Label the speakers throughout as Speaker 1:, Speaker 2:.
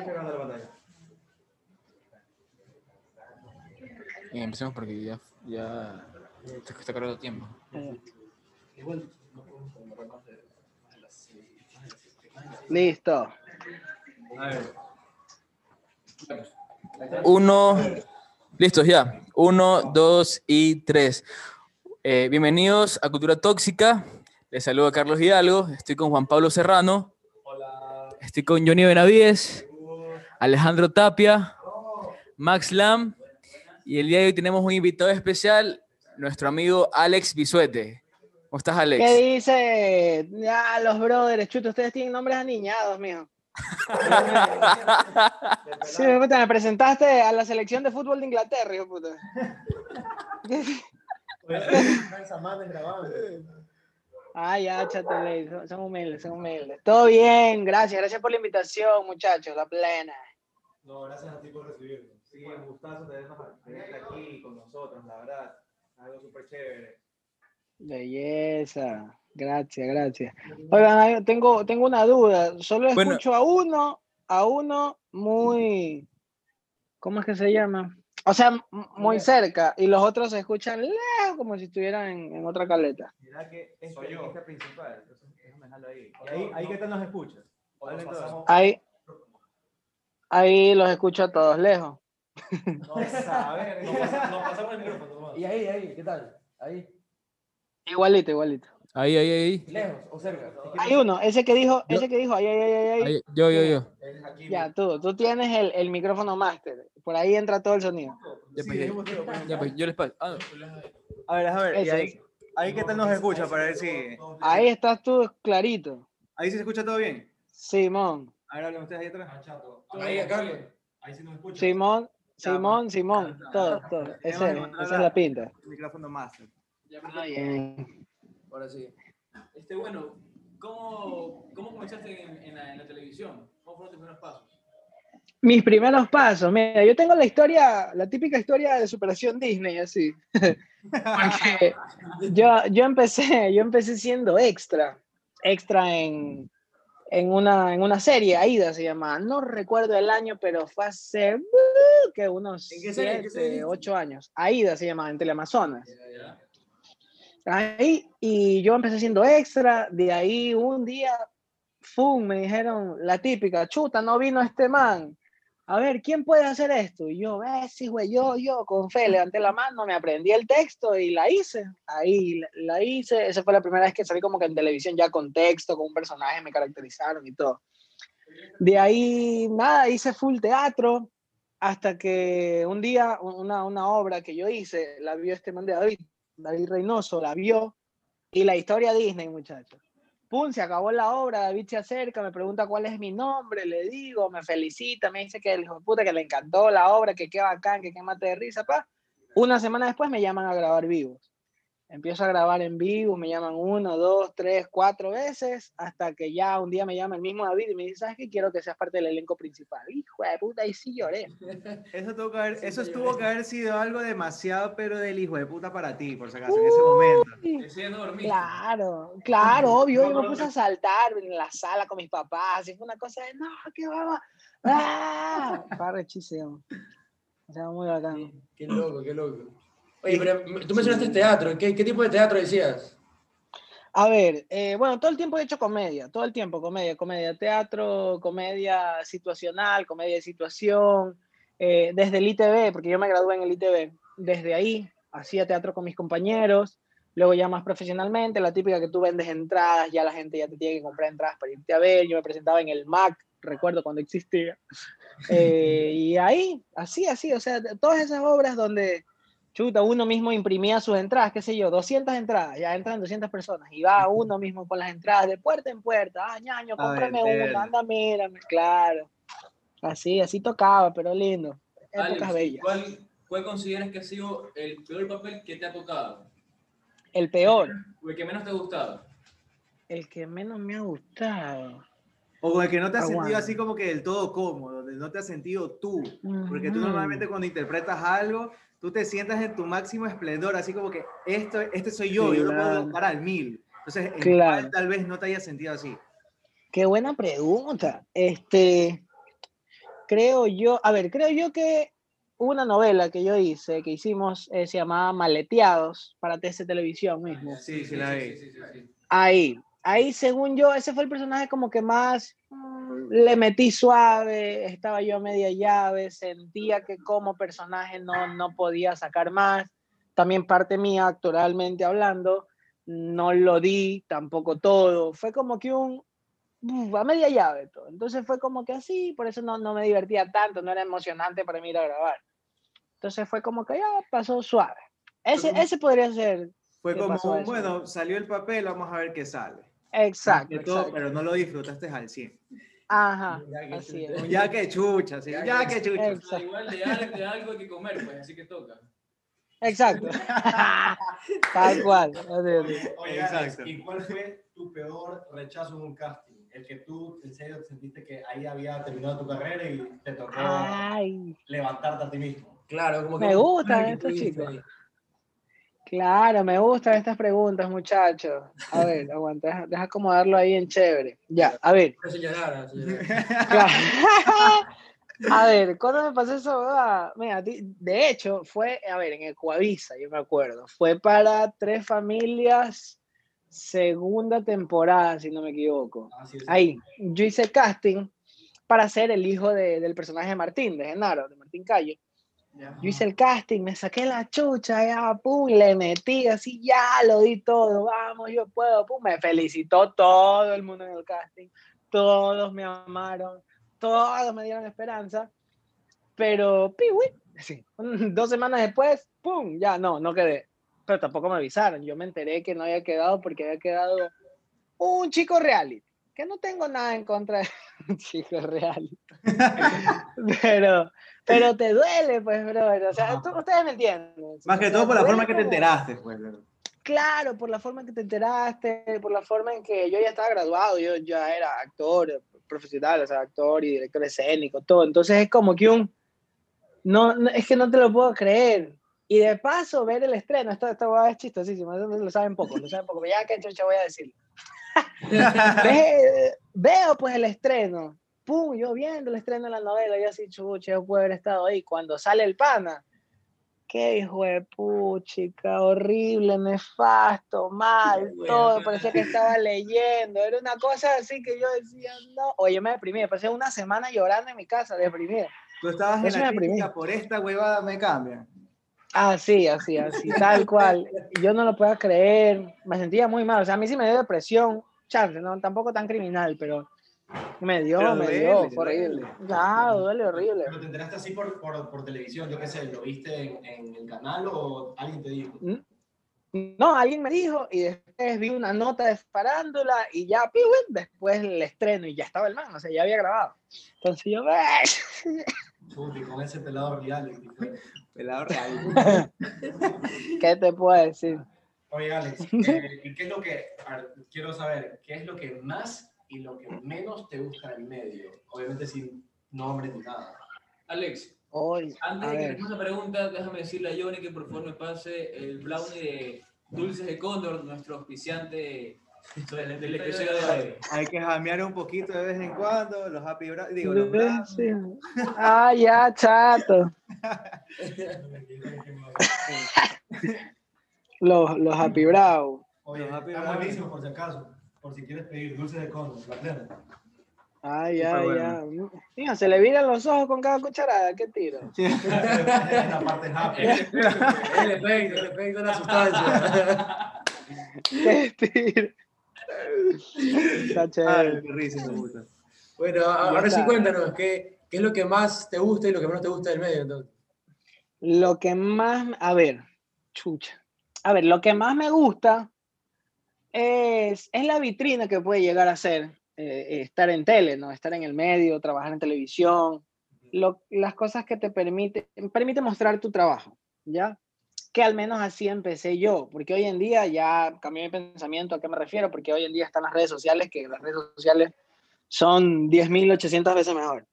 Speaker 1: está grabando la pantalla.
Speaker 2: Eh, empecemos porque ya, ya está, está cargado tiempo.
Speaker 3: Listo.
Speaker 1: A ver.
Speaker 2: Uno, listos ya. Uno, dos y tres. Eh, bienvenidos a Cultura Tóxica. Les saluda Carlos Hidalgo. Estoy con Juan Pablo Serrano. Estoy con Johnny Benavides, Alejandro Tapia, Max Lam. Y el día de hoy tenemos un invitado especial, nuestro amigo Alex Bisuete. ¿Cómo estás, Alex?
Speaker 3: ¿Qué dice? Ya, los brothers, chuto, ustedes tienen nombres aniñados, mijo. Sí, puta, me presentaste a la selección de fútbol de Inglaterra, hijo puta. Ah, ya, son, son humildes, son humildes. Todo bien, gracias, gracias por la invitación, muchachos, la plena.
Speaker 1: No, gracias a ti por recibirnos. Sí, un gustazo tenernos tenerte aquí con nosotros, la verdad. Algo súper chévere.
Speaker 3: Belleza, gracias, gracias. Oigan, tengo, tengo una duda, solo
Speaker 2: Bueno.
Speaker 3: escucho a uno, a uno muy, ¿cómo es que se llama? O sea, muy cerca, y los otros se escuchan lejos, como si estuvieran en, en otra caleta.
Speaker 1: Mira que este,
Speaker 4: Soy yo.
Speaker 1: este principal. Entonces, déjame dejarlo ahí. Y ahí, ahí ¿qué tal nos escuchas?
Speaker 3: Ahí, ahí los escucho a todos lejos.
Speaker 4: No, a ver, nos pasa- nos pasamos el micrófono.
Speaker 5: Y ahí, ahí, ¿qué tal? Ahí,
Speaker 3: Igualito, igualito.
Speaker 2: Ahí, ahí, ahí.
Speaker 5: lejos o cerca.
Speaker 3: Hay uno, ese que dijo,
Speaker 2: Yo-
Speaker 3: ese que dijo, ay, ay, ay.
Speaker 2: Ahí, Yo, yo, yo.
Speaker 3: Ya, tú, tú tienes el, el micrófono máster, por ahí entra todo el sonido.
Speaker 2: Ya,
Speaker 4: Sí,
Speaker 2: pues, ya,
Speaker 4: pues.
Speaker 2: ya, pues, yo les paso. Ah,
Speaker 1: A ver, a ver. Y ahí,
Speaker 3: ese.
Speaker 1: ahí qué tal nos escucha para ver si.
Speaker 3: Ahí estás tú clarito.
Speaker 1: Ahí sí se escucha todo bien.
Speaker 3: Simón,
Speaker 1: A ver, hablen ustedes ahí atrás.
Speaker 5: Ahí, acá.
Speaker 4: Ahí sí nos escucha.
Speaker 3: Simón,
Speaker 1: Ya,
Speaker 3: Simón, Simón, todo, todo. Esa es la pinta.
Speaker 1: El micrófono master.
Speaker 3: Ah, bien.
Speaker 5: Ahora sí.
Speaker 2: Este, bueno, ¿cómo, cómo comenzaste en, en la, en la televisión? ¿Cómo fueron tus primeros pasos?
Speaker 3: Mis primeros pasos, mira, yo tengo la historia, la típica historia de superación Disney, así. Porque yo, yo empecé, yo empecé siendo extra, extra en, en, una, en una serie, Aida se llama, no recuerdo el año, pero fue hace uh, que unos
Speaker 1: ¿En qué serie? ¿En qué serie
Speaker 3: 7,
Speaker 1: hiciste?
Speaker 3: 8 años. Aida se llama, en Teleamazonas. Ahí, y yo empecé siendo extra, de ahí un día, ¡fum! me dijeron la típica, chuta, no vino este man. A ver, ¿quién puede hacer esto? Y yo, eh, sí, güey, yo, yo, con fe, levanté la mano, me aprendí el texto y la hice. Ahí la, la hice. Esa fue la primera vez que salí como que en televisión ya con texto, con un personaje, me caracterizaron y todo. De ahí, nada, hice full teatro hasta que un día una, una obra que yo hice, la vio este man de David, David Reynoso, la vio y la historia Disney, muchachos. Pum, se acabó la obra, David se acerca, me pregunta cuál es mi nombre, le digo, me felicita, me dice que hijo puta que le encantó la obra, que qué bacán, que qué mate de risa, pa. Una semana después me llaman a grabar vivos. Empiezo a grabar en vivo, me llaman uno, dos, tres, cuatro veces, hasta que ya un día me llama el mismo David y me dice, ¿sabes qué? Quiero que seas parte del elenco principal. Hijo de puta, y sí lloré.
Speaker 1: Eso, tuvo que haber, eso tuvo que haber sido algo demasiado, pero del hijo de puta para ti, por si acaso, en ese momento.
Speaker 2: No.
Speaker 3: Claro, claro, obvio. Yo me puse a saltar en la sala con mis papás. Y fue una cosa de, no, qué vamos. ¡Ah! Fue rechísimo. O sea, muy bacán.
Speaker 5: Qué loco, qué loco. Oye, pero tú mencionaste teatro. ¿Qué, qué tipo de teatro decías?
Speaker 3: A ver, eh, bueno, todo el tiempo he hecho comedia, todo el tiempo comedia, comedia, teatro, comedia situacional, comedia de situación, eh, desde el ITV, porque yo me gradué en el ITV, desde ahí hacía teatro con mis compañeros, luego ya más profesionalmente, la típica que tú vendes entradas, ya la gente ya te tiene que comprar entradas para irte a ver, yo me presentaba en el MAC, recuerdo cuando existía, Eh, y ahí, así, así, o sea, todas esas obras donde chuta, uno mismo imprimía sus entradas, qué sé yo, 200 entradas, ya entran 200 personas, y va uno mismo con las entradas de puerta en puerta, ah, ñaño, cómprame una, anda, mírame, claro. Así, así tocaba, pero lindo. Épocas
Speaker 2: Alex,
Speaker 3: bellas.
Speaker 2: ¿cuál, ¿cuál consideras que ha sido el peor papel que te ha tocado?
Speaker 3: El peor,
Speaker 2: ¿O el que menos te ha gustado?
Speaker 3: el que menos me ha gustado.
Speaker 1: O el que no te has sentido así como que del todo cómodo, donde no te has sentido tú. Porque tú normalmente cuando interpretas algo, tú te sientas en tu máximo esplendor, así como que esto, este soy yo, yo lo puedo dar al mil. Entonces, en
Speaker 3: Claro.
Speaker 1: cuál tal vez no te haya sentido así.
Speaker 3: Qué buena pregunta. Este, creo yo, a ver, creo yo que una novela que yo hice, que hicimos, eh, se llamaba Maleteados para TC Televisión mismo.
Speaker 1: Sí, sí, la vi.
Speaker 3: Ahí, ahí según yo, ese fue el personaje como que más mm, le metí suave, estaba yo a media llave, sentía que como personaje no, no podía sacar más. También parte mía, actoralmente hablando, no lo di tampoco todo. Fue como que un, uf, a media llave todo. Entonces fue como que así, por eso no, no me divertía tanto, no era emocionante para mí ir a grabar. Entonces fue como que ya pasó suave. Ese, ese podría ser.
Speaker 1: Fue
Speaker 3: ¿Qué
Speaker 1: como, bueno, salió el papel, vamos a ver qué sale.
Speaker 3: Exacto.
Speaker 1: Todo,
Speaker 3: exacto.
Speaker 1: pero no lo disfrutaste al 100.
Speaker 3: Ajá,
Speaker 5: Ya que
Speaker 3: así
Speaker 5: chucha.
Speaker 3: es.
Speaker 1: Ya que chucha, sí,
Speaker 5: Ya
Speaker 1: ya
Speaker 5: que-
Speaker 1: que chucha.
Speaker 3: Exacto.
Speaker 2: igual de algo, de algo hay que comer, pues, así que toca.
Speaker 3: Exacto. Tal cual.
Speaker 4: Oye,
Speaker 1: Exacto.
Speaker 4: Alex, ¿y cuál fue tu peor rechazo en un casting? El que tú, en serio, sentiste que ahí había terminado tu carrera y te tocó
Speaker 3: Ay,
Speaker 4: levantarte a ti mismo.
Speaker 5: Claro, como que.
Speaker 3: Me estos
Speaker 5: tuviste
Speaker 3: chicos. Claro, me gustan estas preguntas, muchachos. A ver, aguanta, deja, deja acomodarlo ahí en chévere. Ya, a ver. Claro. A ver, ¿cuándo me pasó eso? Mira, de hecho, fue, a ver, en Ecuavisa, yo me acuerdo. Fue para Tres Familias, segunda temporada, si no me equivoco.
Speaker 4: Es.
Speaker 3: Ahí, yo hice casting para ser el hijo de- del personaje de Martín, de Genaro, de Martín Calle. Yo hice el casting, me saqué la chucha, ya, pum, le metí así, ya, lo di todo, vamos, yo puedo, pum, me felicitó todo el mundo en el casting, todos me amaron, todos me dieron esperanza, pero, piwi, sí, dos semanas después, pum, ya, no, no quedé, pero tampoco me avisaron, yo me enteré que no había quedado porque había quedado un chico reality, que no tengo nada en contra de un chico reality, pero... Pero te duele, pues, brother. O sea, tú- ustedes me entienden.
Speaker 1: Más
Speaker 3: O
Speaker 1: que
Speaker 3: sea,
Speaker 1: todo por la forma que te enteraste, pues.
Speaker 3: Claro, por la forma en que te enteraste, por la forma en que yo ya estaba graduado, yo ya era actor profesional, o sea, actor y director escénico, todo. Entonces es como que un... No, no, es que no te lo puedo creer. Y de paso, ver el estreno, esto huevada es chistosísimo, eso lo saben poco, lo saben poco, pero ya que chucha voy a decir. Ve- veo pues el estreno, pum, yo viendo el estreno de la novela, yo así, chucha, yo puedo haber estado ahí. Cuando sale el pana, qué hijo de puchica, horrible, nefasto, mal, todo, parecía que estaba leyendo, era una cosa así que yo decía, no, oye, me deprimí, me pasé una semana llorando en mi casa, deprimida.
Speaker 1: Tú estabas
Speaker 3: Eso
Speaker 1: en la crítica por esta huevada, me cambian.
Speaker 3: Así, así, así, tal cual. Yo no lo podía creer, me sentía muy mal, o sea, a mí sí me dio depresión, chance, no, tampoco tan criminal, pero me dio,
Speaker 1: Pero
Speaker 3: me
Speaker 1: duele,
Speaker 3: dio, fue horrible. Claro, duele horrible.
Speaker 4: Pero te enteraste así por, por, por televisión, yo qué sé, ¿lo viste en, en el canal o alguien te dijo?
Speaker 3: No, alguien me dijo y después vi una nota de farándula y ya, piwi, después el estreno y ya estaba el man, o sea, ya había grabado. Entonces yo,
Speaker 4: Chuti, con ese pelado reality.
Speaker 1: Pelado real.
Speaker 3: ¿qué te puedo decir?
Speaker 4: Oye, Alex, eh, ¿y qué es lo que, quiero saber, qué es lo que más y lo que menos te gusta del medio? Obviamente sin nombre ni nada.
Speaker 2: Alex,
Speaker 3: Hoy,
Speaker 2: antes de que responda la pregunta, déjame decirle a Johnny que por favor me pase el brownie de Dulces de Cóndor, nuestro auspiciante del, del episodio de hoy.
Speaker 1: Hay que jamear un poquito de vez en cuando, los happy bra- digo, los.
Speaker 3: Sí. Ah, ya, chato. Los, los Happy Brow.
Speaker 4: Oye,
Speaker 1: Los Happy
Speaker 4: está
Speaker 1: Brown.
Speaker 4: buenísimo por si acaso, por si quieres pedir dulces de cono, la plena.
Speaker 3: Ah, ya,
Speaker 1: Súper
Speaker 3: ya. Mira, se le viran los ojos con cada cucharada, qué tiro.
Speaker 4: La parte happy.
Speaker 5: El efecto, el efecto de la sustancia.
Speaker 3: Qué tiro. Está chévere.
Speaker 1: Ay, qué risa, me gusta.
Speaker 5: Bueno, ahora sí cuéntanos, ¿qué, ¿qué es lo que más te gusta y lo que menos te gusta del medio? Entonces?
Speaker 3: Lo que más, a ver, chucha. A ver, lo que más me gusta es, es la vitrina que puede llegar a ser eh, estar en tele, ¿no? Estar en el medio, trabajar en televisión, lo- las cosas que te permite, permite mostrar tu trabajo, ¿ya? Que al menos así empecé yo, porque hoy en día ya cambié mi pensamiento, ¿a qué me refiero? Porque hoy en día están las redes sociales, que las redes sociales son 10.800 veces mejor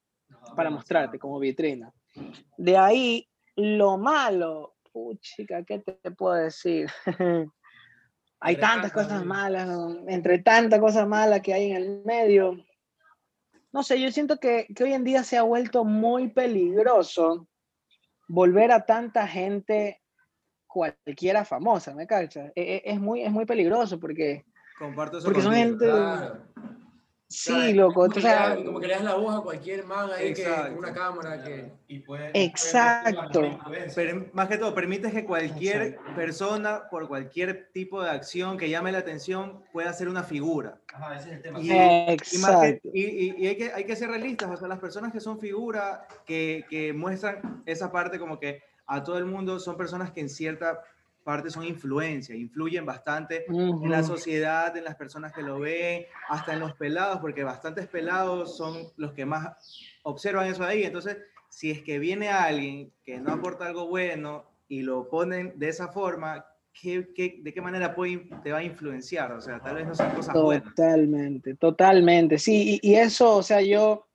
Speaker 3: para mostrarte como vitrina. De ahí, lo malo, puchica, ¿qué te puedo decir? hay tantas cosas malas, ¿no? entre tantas cosas malas que hay en el medio, no sé, yo siento que, que hoy en día se ha vuelto muy peligroso volver a tanta gente cualquiera famosa, ¿me cachas? E- e- Es, muy, es muy peligroso porque,
Speaker 1: Comparto eso
Speaker 3: porque son gente...
Speaker 5: Claro.
Speaker 3: Sí, loco.
Speaker 5: Como que,
Speaker 3: o
Speaker 5: le
Speaker 3: sea,
Speaker 5: das, como que le das la voz a cualquier man ahí que, con una cámara que...
Speaker 4: Y puede,
Speaker 3: Exacto.
Speaker 4: puede.
Speaker 1: Pero más que todo, permites que cualquier
Speaker 3: Exacto.
Speaker 1: persona, por cualquier tipo de acción que llame la atención, pueda ser una figura.
Speaker 4: Ajá, ese es el tema.
Speaker 1: Y- que-
Speaker 3: Exacto.
Speaker 1: y- y- y hay, que, hay que ser realistas, o sea, las personas que son figuras, que, que muestran esa parte como que a todo el mundo, son personas que en cierta parte son influencia, influyen bastante en la sociedad, en las personas que lo ven, hasta en los pelados, porque bastantes pelados son los que más observan eso ahí. Entonces, si es que viene alguien que no aporta algo bueno y lo ponen de esa forma, ¿qué, qué- de qué manera puede, te va a influenciar? O sea, tal vez no sean cosas buenas.
Speaker 3: Totalmente, totalmente. Sí, y, y eso, o sea, yo,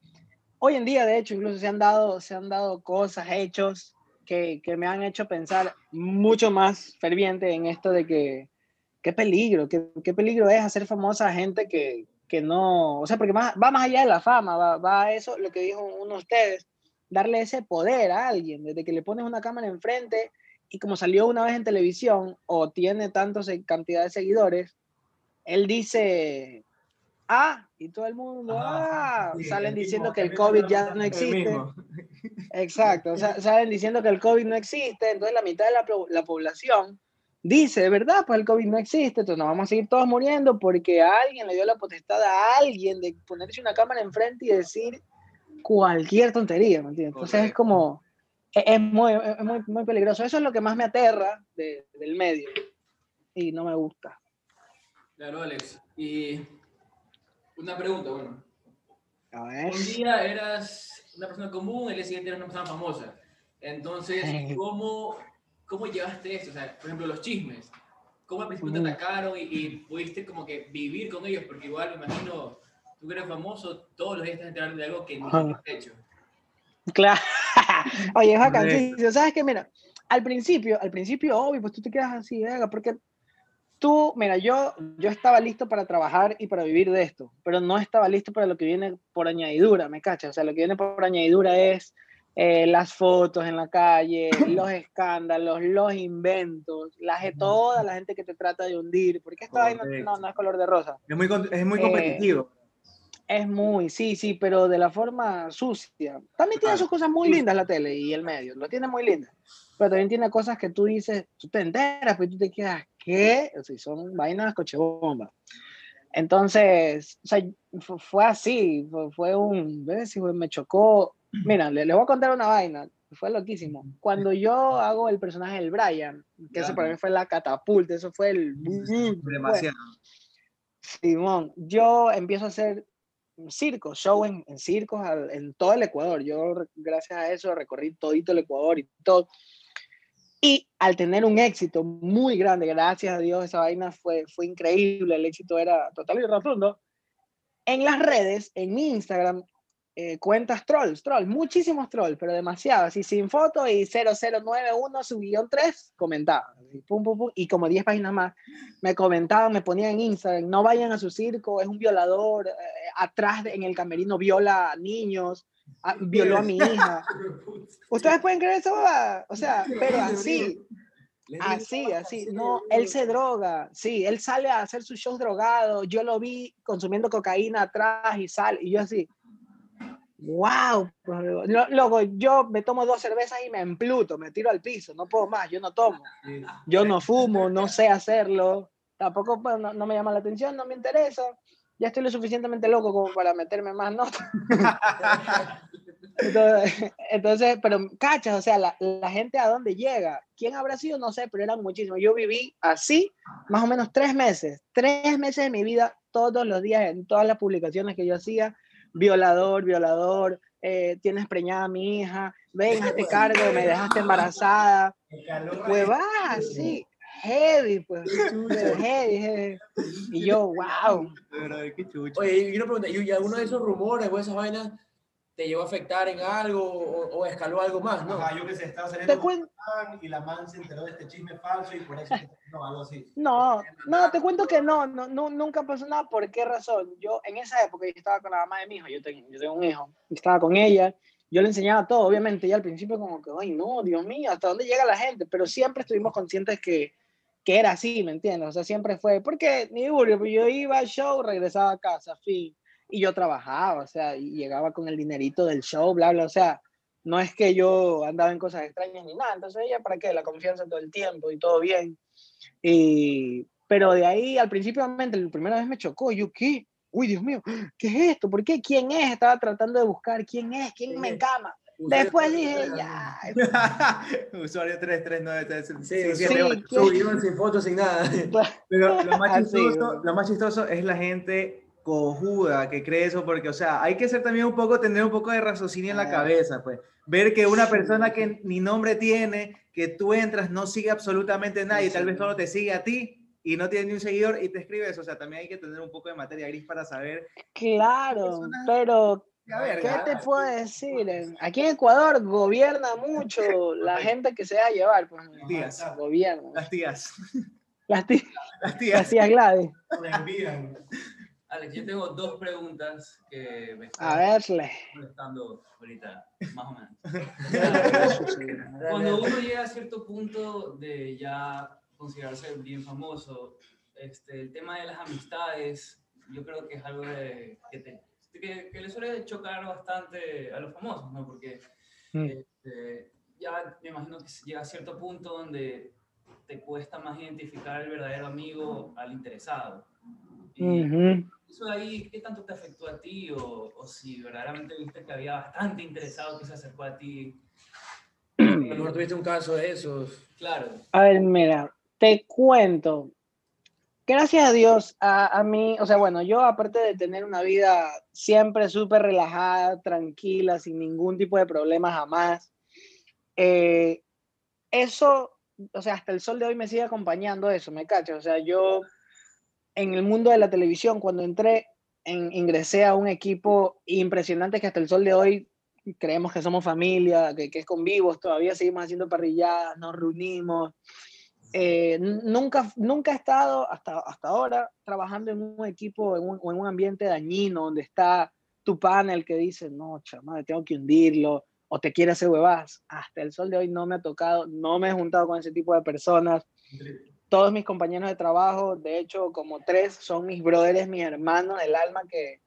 Speaker 3: hoy en día, de hecho, incluso se han dado, se han dado cosas, hechos, que, me han hecho pensar mucho más ferviente en esto de que, qué peligro, qué, qué peligro es hacer famosa a gente que, que no, o sea, porque va más allá de la fama, va, va a eso, lo que dijo uno de ustedes, darle ese poder a alguien, desde que le pones una cámara enfrente y como salió una vez en televisión o tiene tantos cantidad de seguidores, él dice, ah, y todo el mundo, ah,
Speaker 4: sí,
Speaker 3: salen
Speaker 4: mismo-
Speaker 3: diciendo que
Speaker 4: el
Speaker 3: COVID ya no existe. Exacto, o sea, salen diciendo que el COVID no existe, entonces la mitad de la, población dice, de verdad, pues el COVID no existe, entonces nos vamos a seguir todos muriendo porque a alguien le dio la potestad a alguien de ponerse una cámara enfrente y decir cualquier tontería, ¿me entiendes? Entonces es como, es, es muy, es muy, muy peligroso. Eso es lo que más me aterra de- del medio y no me gusta.
Speaker 2: Claro, Alex. Y una pregunta, bueno.
Speaker 3: A ver.
Speaker 2: Un día eras una persona común, el día siguiente eras una persona famosa. Entonces, ¿cómo, cómo llevaste esto? O sea, por ejemplo, los chismes. ¿Cómo al principio te
Speaker 3: Ujú.
Speaker 2: atacaron y, y pudiste como que vivir con ellos? Porque igual, me imagino, tú que eres famoso, todos los días a enterar de algo que no has hecho.
Speaker 3: Claro. Oye, es bacanísimo. ¿Sabes qué? Mira, al principio, al principio, obvio, pues tú te quedas así, verga, porque tú, mira, yo, yo estaba listo para trabajar y para vivir de esto, pero no estaba listo para lo que viene por añadidura, ¿me cachas? O sea, lo que viene por añadidura es eh, las fotos en la calle, los escándalos, los inventos, la, toda la gente que te trata de hundir, porque vaina
Speaker 1: Correcto.
Speaker 3: no, no es color de rosa.
Speaker 1: Es muy, es muy
Speaker 3: Eh,
Speaker 1: competitivo.
Speaker 3: Es muy, sí, sí, pero de la forma sucia. También tiene sus cosas muy lindas la tele y el medio, lo tiene muy lindas. Pero también tiene cosas que tú dices, tú te enteras, pues tú te quedas, ¿qué? O sea, son vainas cochebomba. Entonces, o sea, fu- fue así, fue, un, ¿ves? Me chocó. Mira, le- les voy a contar una vaina, fue loquísimo. Cuando yo hago el personaje del Brian, que eso
Speaker 1: Ya.
Speaker 3: para mí fue la catapulta, eso fue el...
Speaker 1: Demasiado.
Speaker 3: Simón, yo empiezo a hacer circos, show en, en circos en todo el Ecuador. Yo, gracias a eso, recorrí todito el Ecuador y todo. Y al tener un éxito muy grande, gracias a Dios, esa vaina fue, fue increíble, el éxito era total y rotundo. En las redes, en mi Instagram, eh, cuentas trolls, trolls, muchísimos trolls, pero demasiados, así sin foto y 0091 su guion 3 comentaba, así, pum, pum, pum, y como 10 páginas más me comentaban, me ponían en Instagram, no vayan a su circo, es un violador, eh, atrás de- en el camerino viola a niños, a- violó a mi hija. ¿Ustedes pueden creer eso? O sea, pero así, así, así. No, él se droga, sí, él sale a hacer sus shows drogado, yo lo vi consumiendo cocaína atrás y sale, y yo así, wow, luego yo me tomo dos cervezas y me empluto, me tiro al piso, no puedo más, yo no tomo. Yo no fumo, no sé hacerlo, tampoco pues, no, no me llama la atención, no me interesa. Ya estoy lo suficientemente loco como para meterme más notas. entonces, entonces, pero cachas, o sea, la, la gente a dónde llega, quién habrá sido, no sé, pero eran muchísimos. Yo viví así más o menos tres meses, tres meses de mi vida, todos los días, en todas las publicaciones que yo hacía, violador, violador, eh, tienes preñada a mi hija, ven, hazte cargo, me dejaste embarazada, huevadas, sí, heavy, pues, heavy, heavy. Y yo, wow.
Speaker 1: Pero, qué chucho.
Speaker 5: Oye, y una pregunta, ¿y y alguno de esos rumores o esas vainas te llevó a afectar en algo o, o escaló algo más, ¿no?
Speaker 4: Ajá, yo que sé, estaba
Speaker 3: Te
Speaker 4: saliendo una man y la man se enteró de este chisme falso y por eso, no, algo así.
Speaker 3: No, no, te cuento que no, no, no, nunca pasó nada. ¿Por qué razón? Yo en esa época yo estaba con la mamá de mi hijo, yo tengo, yo tengo un hijo, estaba con ella, yo le enseñaba todo, obviamente, y al principio como que, ay, no, Dios mío, ¿hasta dónde llega la gente? Pero siempre estuvimos conscientes que, que era así, ¿me entiendes? O sea, siempre fue, porque ni burro, pues yo iba al show, regresaba a casa, fin, y yo trabajaba, o sea, y llegaba con el dinerito del show, bla, bla, o sea, no es que yo andaba en cosas extrañas ni nada, entonces ella, ¿para qué? La confianza todo el tiempo y todo bien. Y, pero de ahí, al principio, obviamente, la primera vez me chocó. Yo, ¿qué? Uy, Dios mío, ¿qué es esto? ¿Por qué? ¿Quién es? Estaba tratando de buscar quién es, quién
Speaker 5: ¿Quién
Speaker 3: me encama. Después dije, ya.
Speaker 1: Usuario 3393.
Speaker 5: Sí,
Speaker 1: Sí,
Speaker 5: sí,
Speaker 1: sí,
Speaker 3: sí,
Speaker 5: sin fotos, sin nada.
Speaker 1: Pero lo más, chistoso, lo más chistoso es la gente cojuda que cree eso, porque, o sea, hay que ser también un poco, tener un poco de raciocinio en la cabeza, pues. Ver que una persona que ni nombre tiene, que tú entras, no sigue absolutamente nadie, tal vez solo te sigue a ti y no tiene ni un seguidor y te escribe eso, o sea, también hay que tener un poco de materia gris para saber.
Speaker 3: Claro, pero
Speaker 1: A ver,
Speaker 3: ¿qué te puedo decir? Aquí en Ecuador gobierna mucho la gente que se deja llevar. Pues,
Speaker 1: Tías.
Speaker 3: gobierna.
Speaker 1: las tías,
Speaker 3: Las tías,
Speaker 1: las
Speaker 3: las
Speaker 1: tías.
Speaker 3: tías Gladys.
Speaker 4: Me envían.
Speaker 2: Alex, yo tengo dos preguntas que me
Speaker 3: A verle.
Speaker 2: molestando ahorita, más o menos. Cuando uno llega a cierto punto de ya considerarse bien famoso, este, el tema de las amistades, yo creo que es algo de, que, te- que, que le suele chocar bastante a los famosos, ¿no? Porque
Speaker 3: Mm.
Speaker 2: este, ya me imagino que llega a cierto punto donde te cuesta más identificar al verdadero amigo al interesado. Y. eso de ahí, ¿qué tanto te afectó a ti? O, o si verdaderamente viste que había bastante interesado que se acercó a ti.
Speaker 5: A lo mejor tuviste un caso de esos.
Speaker 2: Claro,
Speaker 3: A ver, mira, te cuento. Gracias a Dios, a, a mí, o sea, bueno, yo aparte de tener una vida siempre súper relajada, tranquila, sin ningún tipo de problema jamás, eh, eso, o sea, hasta el sol de hoy me sigue acompañando eso, ¿me cachas? O sea, yo en el mundo de la televisión, cuando entré, en- ingresé a un equipo impresionante que hasta el sol de hoy creemos que somos familia, que, que es con vivos, todavía seguimos haciendo parrilladas, nos reunimos. Eh, nunca, nunca he estado hasta, hasta ahora trabajando en un equipo en un, o en un ambiente dañino donde está tu panel que dice, no, chaval, tengo que hundirlo, o te quiere hacer huevas. Hasta el sol de hoy no me ha tocado, no me he juntado con ese tipo de personas. Todos mis compañeros de trabajo, de hecho, como tres, son mis brothers, mis hermanos del alma que,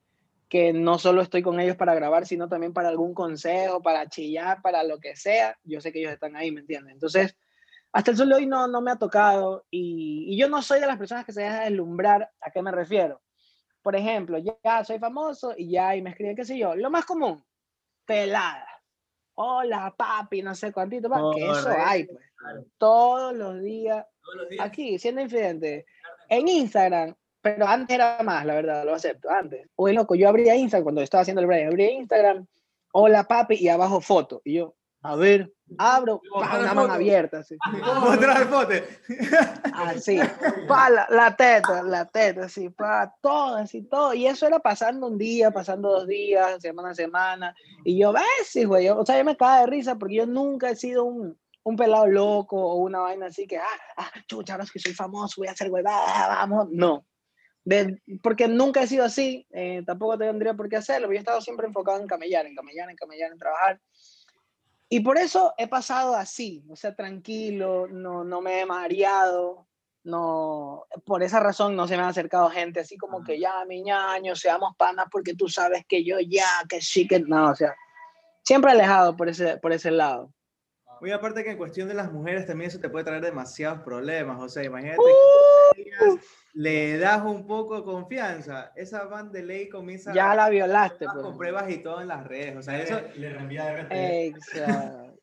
Speaker 3: que no solo estoy con ellos para grabar, sino también para algún consejo, para chillar, para lo que sea. Yo sé que ellos están ahí, ¿me entienden? Entonces, hasta el sol de hoy no, no me ha tocado y, y yo no soy de las personas que se dejan deslumbrar. ¿A qué me refiero? Por ejemplo, ya soy famoso y ya y me escriben, qué sé yo, lo más común, pelada. Hola, papi, no sé cuántito, pa, que eso hay, pues. Todos los días,
Speaker 2: todos los días.
Speaker 3: aquí, siendo infidente. En Instagram, pero antes era más, la verdad, lo acepto, antes. Oye, loco, yo abría Instagram cuando estaba haciendo el break, abría Instagram, hola papi, y abajo foto. Y yo, a ver, abro, pa, una mano abierta, así.
Speaker 1: Mostrar el pote.
Speaker 3: Así, pa, la, la teta, la teta, así, pa, todo, así, todo. Y eso era pasando un día, pasando dos días, semana a semana. Y yo, ves, güey, o sea, yo me cago de risa porque yo nunca he sido un, un pelado loco o una vaina así que, ah, ah, chucha, ahora es que soy famoso, voy a hacer huevada, vamos. No. De- porque nunca he sido así, eh, tampoco tendría por qué hacerlo. Yo he estado siempre enfocado en camellar, en camellar, en camellar, en trabajar. Y por eso he pasado así, o sea, tranquilo, no, no me he mareado, no, por esa razón no se me ha acercado gente así como que ya, mi ñaño, seamos panas porque tú sabes que yo ya, que sí, que no, o sea, siempre alejado por ese, por ese lado.
Speaker 1: Muy aparte que en cuestión de las mujeres también eso te puede traer demasiados problemas. O sea, imagínate
Speaker 3: Uh.
Speaker 1: que le das un poco de confianza, esa van de ley comienza
Speaker 3: Ya la violaste,
Speaker 1: a
Speaker 3: pues.
Speaker 1: con pruebas y todo en las redes. O sea, eso
Speaker 4: Le, reenvía de RT.
Speaker 3: Exacto.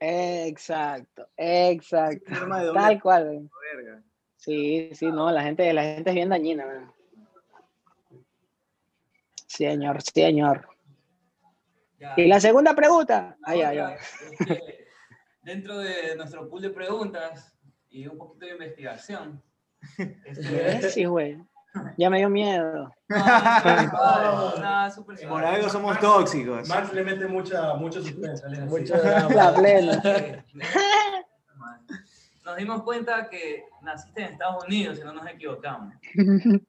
Speaker 3: Exacto, exacto. Tal cual.
Speaker 1: verga.
Speaker 3: Sí, sí, no, la gente, la gente es bien dañina. man. Señor, señor.
Speaker 2: Ya.
Speaker 3: Y la segunda pregunta.
Speaker 2: La
Speaker 3: Ay, ay, ay.
Speaker 2: es que dentro de nuestro pool de preguntas y un poquito de investigación,
Speaker 3: Sí, güey. Ya me dio miedo.
Speaker 2: No, no, súper
Speaker 1: Por
Speaker 2: suave.
Speaker 1: algo somos tóxicos.
Speaker 4: Max le mete mucha, mucho suspense. así.
Speaker 5: Drama.
Speaker 3: La plena.
Speaker 2: Nos dimos cuenta que naciste en Estados Unidos, si no nos equivocamos.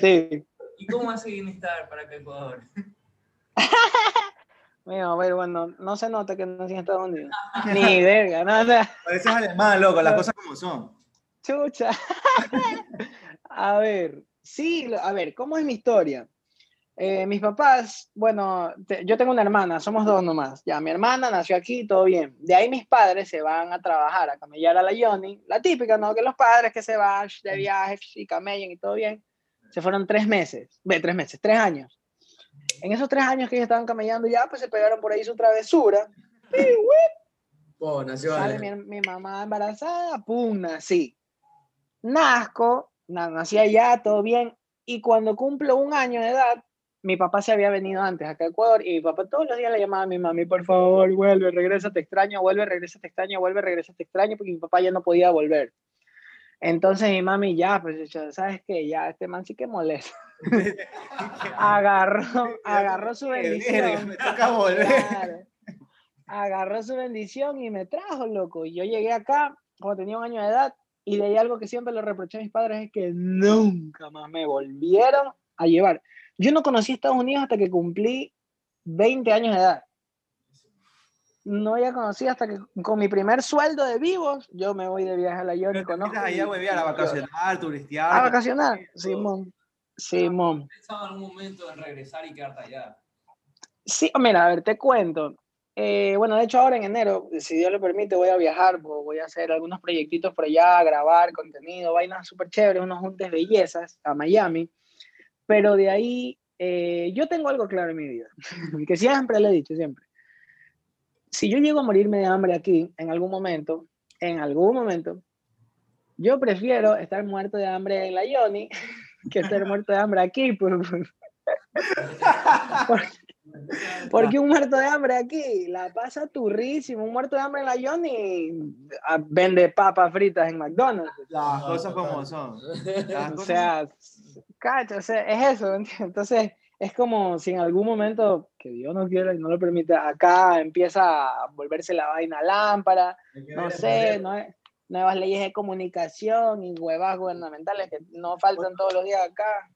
Speaker 3: Sí.
Speaker 2: ¿Y cómo vas a estar para a Ecuador?
Speaker 3: Mira, a ver, bueno, no se nota que nací en Estados Unidos. Ni verga, nada.
Speaker 1: Pareces alemán, loco, las cosas como son.
Speaker 3: Chucha. A ver, sí, a ver, ¿cómo es mi historia? Eh, mis papás, bueno, te- yo tengo una hermana, somos dos nomás. Ya, mi hermana nació aquí, todo bien. De ahí mis padres se van a trabajar, a camellar a la Yoni. La típica, ¿no? Que los padres que se van de viaje y camellan y todo bien. Se fueron tres meses, ve, tres meses, tres años. En esos tres años que ellos estaban camellando ya, pues se pegaron por ahí su travesura.
Speaker 5: Oh, nació
Speaker 3: Sale
Speaker 5: Ale.
Speaker 3: mi, mi mamá embarazada, pum, nací. Nazco, na- nací allá, todo bien. Y cuando cumplo un año de edad, mi papá se había venido antes acá a Ecuador y mi papá todos los días le llamaba a mi mami, por favor, vuelve, regresa, te extraño, vuelve, regresa, te extraño, vuelve, regresa, te extraño, porque mi papá ya no podía volver. Entonces mi mami ya, pues, ¿sabes qué? Ya, este man sí que molesta. agarró, agarró su bendición.
Speaker 1: Me toca volver.
Speaker 3: Claro. Agarró su bendición y me trajo, loco. Y yo llegué acá cuando tenía un año de edad y de ahí algo que siempre le reproché a mis padres es que nunca más me volvieron a llevar. Yo no conocí Estados Unidos hasta que cumplí 20 años de edad. No había conocido hasta que con mi primer sueldo de vivos, yo me voy de viaje a la York y conozco.
Speaker 1: ahí a huevear, a vacacionar, turistear.
Speaker 3: a vacacionar. Simón. Simón.
Speaker 2: ¿Pensado en algún momento en regresar y quedarte allá?
Speaker 3: Sí, mira, a ver, te cuento. Eh, bueno, de hecho ahora en enero, si Dios lo permite, voy a viajar, vo- voy a hacer algunos proyectitos por allá, grabar contenido, vainas súper chéveres, unos juntes bellezas a Miami. Pero de ahí, eh, yo tengo algo claro en mi vida, que siempre le he dicho, siempre. Si yo llego a morirme de hambre aquí, en algún momento, en algún momento, yo prefiero estar muerto de hambre en la Yoni que estar muerto de hambre aquí. pues, pues. Porque- porque un muerto de hambre aquí la pasa turrísimo. Un muerto de hambre en la Johnny ah, vende papas fritas en McDonald's.
Speaker 1: Las cosas como son. Las
Speaker 3: O
Speaker 1: cosas-
Speaker 3: sea, cacha, o sea, es eso. ¿entiendes? Entonces, es como si en algún momento, que Dios no quiera y no lo permita, acá empieza a volverse la vaina lámpara, no sé,
Speaker 4: modelo.
Speaker 3: nue- nuevas leyes de comunicación y huevas gubernamentales que no faltan todos los días acá.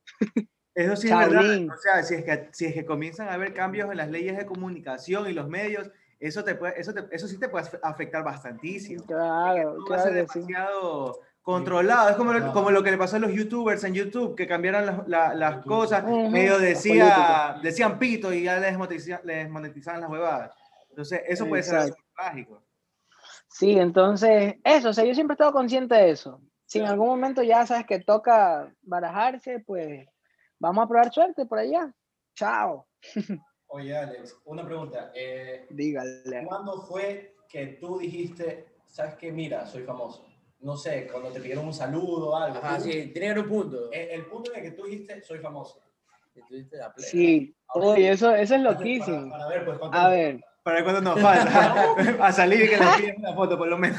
Speaker 1: Eso sí es verdad. O sea, si es, que, si es que comienzan a haber cambios en las leyes de comunicación y los medios, eso, te puede, eso, te- eso sí te puede afectar bastantísimo.
Speaker 3: Claro,
Speaker 1: Todo va a ser
Speaker 3: claro que sí.
Speaker 1: demasiado controlado. Es como, lo- como lo que le pasó a los youtubers en YouTube, que cambiaron las, la- las cosas.
Speaker 3: Ujú.
Speaker 1: Medio decía, decían pito y ya les desmonetiza- les desmonetizaban las huevadas. Entonces, eso puede ser algo
Speaker 3: Exacto.
Speaker 1: trágico.
Speaker 3: Sí, entonces, eso, o sea, yo siempre he estado consciente de eso. Si en algún momento ya sabes que toca barajarse, pues vamos a probar suerte por allá. Chao.
Speaker 4: Oye, Alex, una pregunta. Eh,
Speaker 3: Dígale.
Speaker 4: ¿Cuándo fue que tú dijiste, sabes qué, mira, soy famoso? No sé, cuando te pidieron un saludo o algo.
Speaker 5: Ajá, sí, tiene que un punto.
Speaker 4: El, el punto en el que tú dijiste, soy famoso.
Speaker 5: Que tuviste la plena.
Speaker 3: Sí, oye, eso, eso es
Speaker 4: Para,
Speaker 3: loquísimo.
Speaker 4: para ver, pues,
Speaker 3: A ver,
Speaker 1: Para cuando nos falta. a salir y que les piden una foto, por lo menos.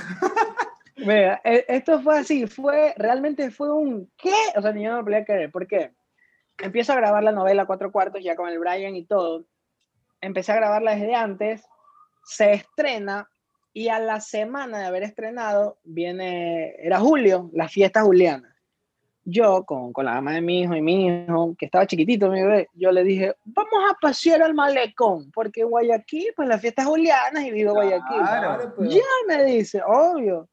Speaker 3: Mira, e- esto fue así, fue, realmente fue un, ¿qué? O sea, ni yo no me podía creer, ¿por qué? Empiezo a grabar la novela Cuatro Cuartos ya con el Brian y todo, empecé a grabarla desde antes, se estrena y a la semana de haber estrenado viene, era julio, la fiesta juliana. Yo, con, con la mamá de mi hijo y mi hijo, que estaba chiquitito, mi bebé, yo le dije, vamos a pasear al malecón, porque en Guayaquil, pues las fiestas julianas y vivo en Guayaquil.
Speaker 1: Claro.
Speaker 5: pues.
Speaker 3: Ya me dice, obvio.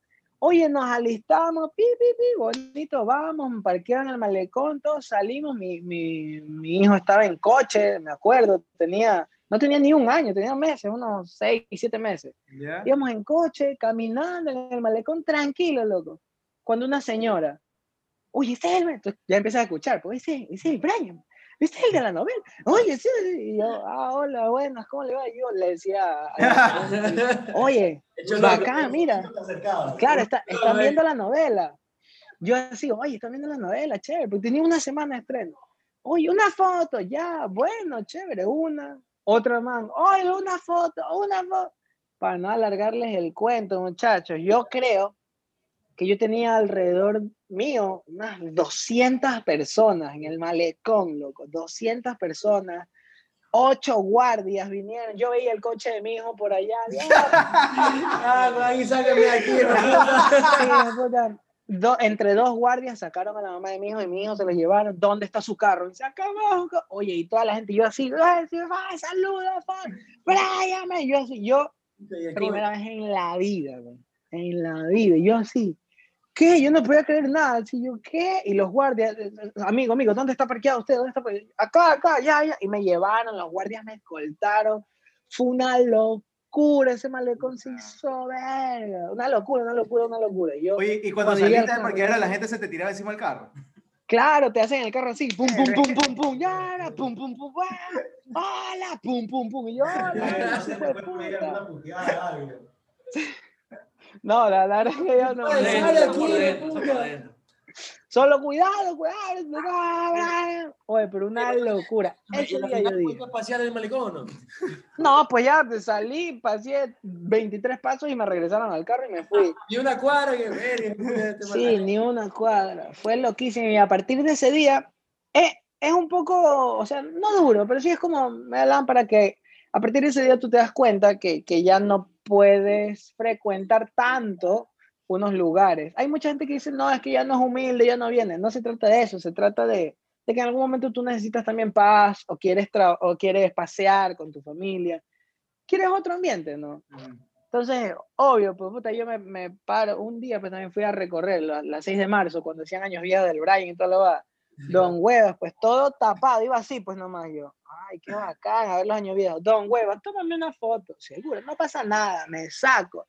Speaker 3: Oye, nos alistamos, pi, pi, pi, bonito, vamos, parquearon el malecón, todos salimos, mi, mi, mi hijo estaba en coche, me acuerdo, tenía, no tenía ni un año, tenía meses, unos seis, siete meses.
Speaker 1: ¿Ya?
Speaker 3: Íbamos en coche, caminando en el malecón, tranquilo, loco. Cuando una señora, oye, ese es el, ya empiezas a escuchar, pues ese, ese es el Brian, es el de la novela, oye, sí, y yo, ah, hola, buenas, ¿cómo le va? Y yo le decía, oye,
Speaker 5: loco.
Speaker 3: mira. Claro, está- están viendo la novela. Yo así, oye, están viendo la novela, chévere, porque tenía una semana de estreno. Oye, una foto, ya, bueno, chévere, una. Otra man, oye, una foto, una foto. Para no alargarles el cuento, muchachos, yo creo que yo tenía alrededor mío unas 200 personas en el malecón, loco, 200 personas, ocho guardias vinieron, yo veía el coche de mi hijo por allá,
Speaker 5: Ah, sácame de aquí.
Speaker 3: Puta. Do- entre dos guardias sacaron a la mamá de mi hijo y mi hijo se lo llevaron. ¿Dónde está su carro? Dice, acá abajo. ca-". Oye, y toda la gente, yo así, "Ay, sí, va, saluda, fan, man". yo así, yo, primera vez en la vida, güey, en la vida, y yo así, ¿qué? Yo no podía creer nada, así yo, ¿qué? Y los guardias, eh, eh, amigo, amigo, ¿dónde está parqueado usted? ¿Dónde está parqueado? Acá, acá, ya, ya, y me llevaron, los guardias me escoltaron, fue una locura, ese malecón se hizo verga, una locura, una locura, una locura. Yo,
Speaker 1: Oye, y cuando
Speaker 3: Cuando
Speaker 1: saliste
Speaker 3: al
Speaker 1: del parqueadero, la gente se te tiraba encima del carro.
Speaker 3: Claro, te hacen el carro así, pum, pum, pum, pum, pum, ya, pum, pum, pum, hola, pum, pum, pum, y yo, hola, hijo de puta. No, la, la verdad es que yo no.
Speaker 5: Sale.
Speaker 3: Solo cuidado, cuidado. Oye, pero una locura. Ese día yo dije,
Speaker 5: ¿Puedes pasear el malecón o no?
Speaker 3: no, pues ya te salí, pasé 23 pasos y me regresaron al carro y me fui.
Speaker 5: Y una cuadra que este
Speaker 3: Sí, ni una cuadra. Fue loquísimo. Y a partir de ese día, eh, es un poco, o sea, no duro, pero sí es como, me hablan para que a partir de ese día tú te das cuenta que, que ya no puedes frecuentar tanto unos lugares. Hay mucha gente que dice, no, es que ya no es humilde, ya no viene. No se trata de eso, se trata de, de que en algún momento tú necesitas también paz o quieres, o quieres pasear con tu familia. Quieres otro ambiente, ¿no? Entonces, obvio, pues puta, yo me, me paro un día, pues también fui a recorrer la, la 6 de marzo, cuando decían años viejos del Brian y todo lo va. Don Huevas, pues todo tapado, iba así, pues nomás yo. Ay, qué bacán, a ver los años viejos. Don Huevas, tómame una foto. Seguro, no pasa nada, me saco.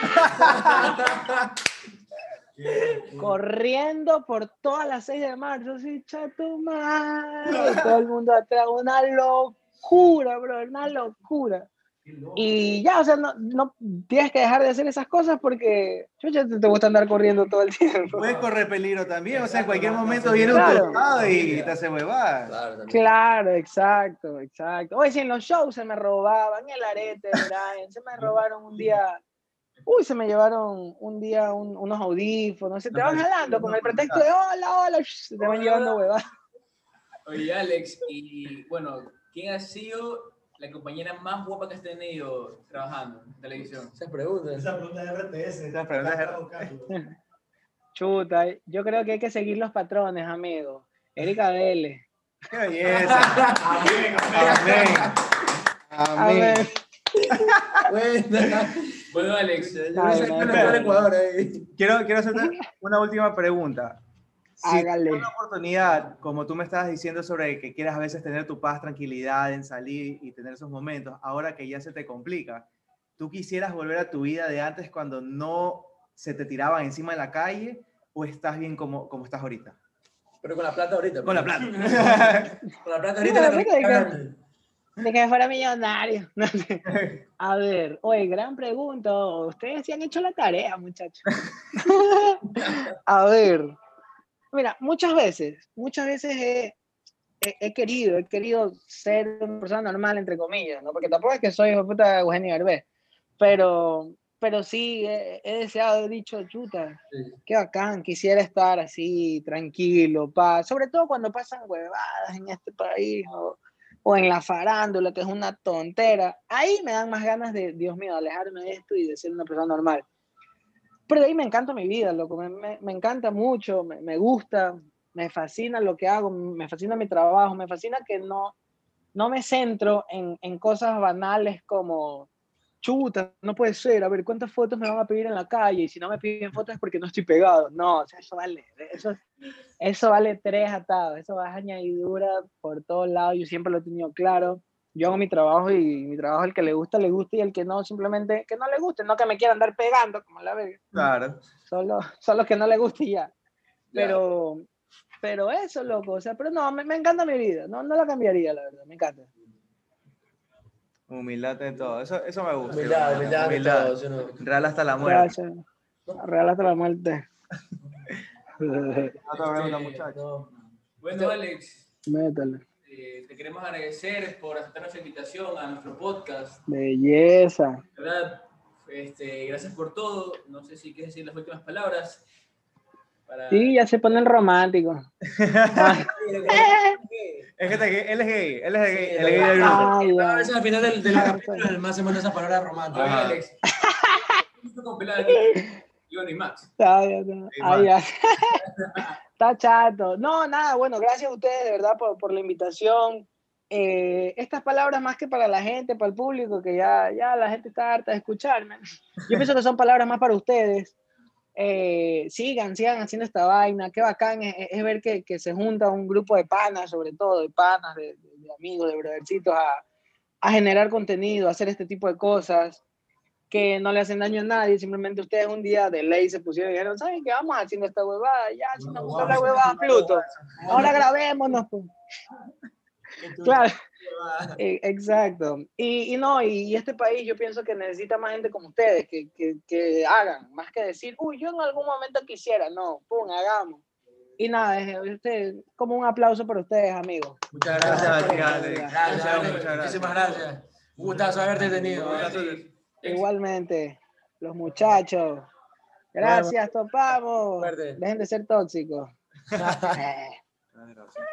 Speaker 3: Corriendo por todas las 6 de marzo, así, chato Todo el mundo atrás, una locura, bro, una locura. Y ya, o sea, no, no tienes que dejar de hacer esas cosas porque chucha, te, te gusta andar corriendo todo el tiempo.
Speaker 1: Puedes correr peligro también, o sea, en cualquier momento viene un
Speaker 3: Claro.
Speaker 1: y te hace huevada.
Speaker 5: Claro,
Speaker 3: exacto, exacto. Oye, si en los shows se me robaban el arete, Brian, se me robaron un día, uy, se me llevaron un día un- unos audífonos, se te van jalando con el pretexto de hola, hola, se te van llevando huevadas.
Speaker 2: Oye, Alex, y bueno, ¿quién ha sido la compañera más guapa que has tenido trabajando en televisión?
Speaker 5: Esas preguntas.
Speaker 6: Esa pregunta de RTS.
Speaker 1: Esa pregunta
Speaker 6: Está buscando.
Speaker 3: Chuta, yo creo que hay que seguir los patrones, amigo. Erika Vélez.
Speaker 1: ¡Qué belleza!
Speaker 6: Amén,
Speaker 1: Amén.
Speaker 3: A
Speaker 1: Amén.
Speaker 3: ver,
Speaker 5: Buena.
Speaker 2: Bueno, Alex,
Speaker 5: Yo
Speaker 3: Ay, no,
Speaker 5: de Ecuador ahí.
Speaker 1: Quiero, quiero hacerte una última pregunta. Si
Speaker 3: hágale.
Speaker 1: una oportunidad, como tú me estabas diciendo sobre que quieres a veces tener tu paz, tranquilidad en salir y tener esos momentos, ahora que ya se te complica, ¿tú quisieras volver a tu vida de antes cuando no se te tiraban encima en la calle o estás bien como, como estás ahorita?
Speaker 5: Pero con la plata ahorita.
Speaker 1: Con la
Speaker 5: pues.
Speaker 1: plata.
Speaker 5: Con la plata
Speaker 3: No,
Speaker 5: ahorita.
Speaker 3: la
Speaker 5: la
Speaker 3: de. De que fuera millonario. No. A ver, oye, gran pregunta. Ustedes sí han hecho la tarea, muchachos. A ver, mira, muchas veces, muchas veces he, he- he querido, he querido ser una persona normal, entre comillas, ¿no? Porque tampoco es que soy hijo de puta Eugenio Derbez, pero, pero sí he, he deseado, he dicho, chuta,
Speaker 5: Sí.
Speaker 3: qué bacán, quisiera estar así, tranquilo, paz, sobre todo cuando pasan huevadas en este país o, o en la farándula, que es una tontera. Ahí me dan más ganas de, Dios mío, alejarme de esto y de ser una persona normal. Pero de ahí me encanta mi vida, loco, me, me- me encanta mucho, me, me gusta, me fascina lo que hago, me fascina mi trabajo, me fascina que no, no me centro en, en cosas banales como chuta, no puede ser, a ver, ¿cuántas fotos me van a pedir en la calle? Y si no me piden fotos es porque no estoy pegado. No, o sea, eso vale, eso, eso vale tres atados, eso va a añadidura por todos lados, yo siempre lo he tenido claro. Yo hago mi trabajo y mi trabajo, el que le gusta, le gusta y el que no, simplemente que no le guste, no que me quieran andar pegando, como la verga,
Speaker 1: Claro.
Speaker 3: solo, solo que no le guste y ya. Pero, pero eso, loco, o sea, pero no, me, me encanta mi vida, no, no la cambiaría, la verdad, me encanta.
Speaker 1: Humildad en todo. Eso, eso me gusta.
Speaker 5: Humildad, humildad, de
Speaker 1: Humildad.
Speaker 5: todo, ¿sí o no?
Speaker 1: Real hasta la muerte.
Speaker 3: Gracias. Real hasta la muerte.
Speaker 1: Otra pregunta,
Speaker 2: Este,
Speaker 1: muchachos.
Speaker 5: No.
Speaker 2: bueno, Alex,
Speaker 3: Métale.
Speaker 2: Eh, te queremos agradecer por aceptar nuestra invitación a nuestro podcast.
Speaker 3: Belleza.
Speaker 2: De verdad, este, gracias por todo. No sé si quieres decir las últimas palabras. Para...
Speaker 3: Sí, ya se ponen románticos. Ah,
Speaker 1: Es que él es gay, él es gay,
Speaker 5: Sí,
Speaker 1: el gay del grupo.
Speaker 3: ay,
Speaker 5: A veces al final del, del capítulo el más se manda esa palabra romántica.
Speaker 2: Alex. Esto con pelada aquí. Iván y Max.
Speaker 3: Ah, ya. Está chato. No, nada, bueno, gracias a ustedes de verdad por, por la invitación. Eh, estas palabras más que para la gente, para el público, que ya, ya la gente está harta de escucharme. Yo pienso que son palabras más para ustedes. Eh, sigan, sigan haciendo esta vaina. Qué bacán es, es ver que, que se junta un grupo de panas, sobre todo, de panas, de, de- de amigos, de brothercitos, a, a generar contenido, a hacer este tipo de cosas que no le hacen daño a nadie, simplemente ustedes un día de ley se pusieron y dijeron, ¿saben qué? Vamos haciendo esta huevada, ya, si nos gusta la huevada, Pluto, ahora grabémonos. pues". Claro, eh, exacto. Y, y no, y, y este país yo pienso que necesita más gente como ustedes, que, que, que hagan, más que decir, uy, yo en algún momento quisiera, no, pum, hagamos. Y nada, es, este, como un aplauso para ustedes, amigos.
Speaker 5: Muchas
Speaker 1: Gracias,
Speaker 5: gracias. Gracias,
Speaker 1: muchas gracias.
Speaker 5: Muchísimas gracias. Un gustazo haberte tenido.
Speaker 3: Igualmente, los muchachos. Gracias, topamos. Dejen de ser tóxicos.
Speaker 1: Gracias.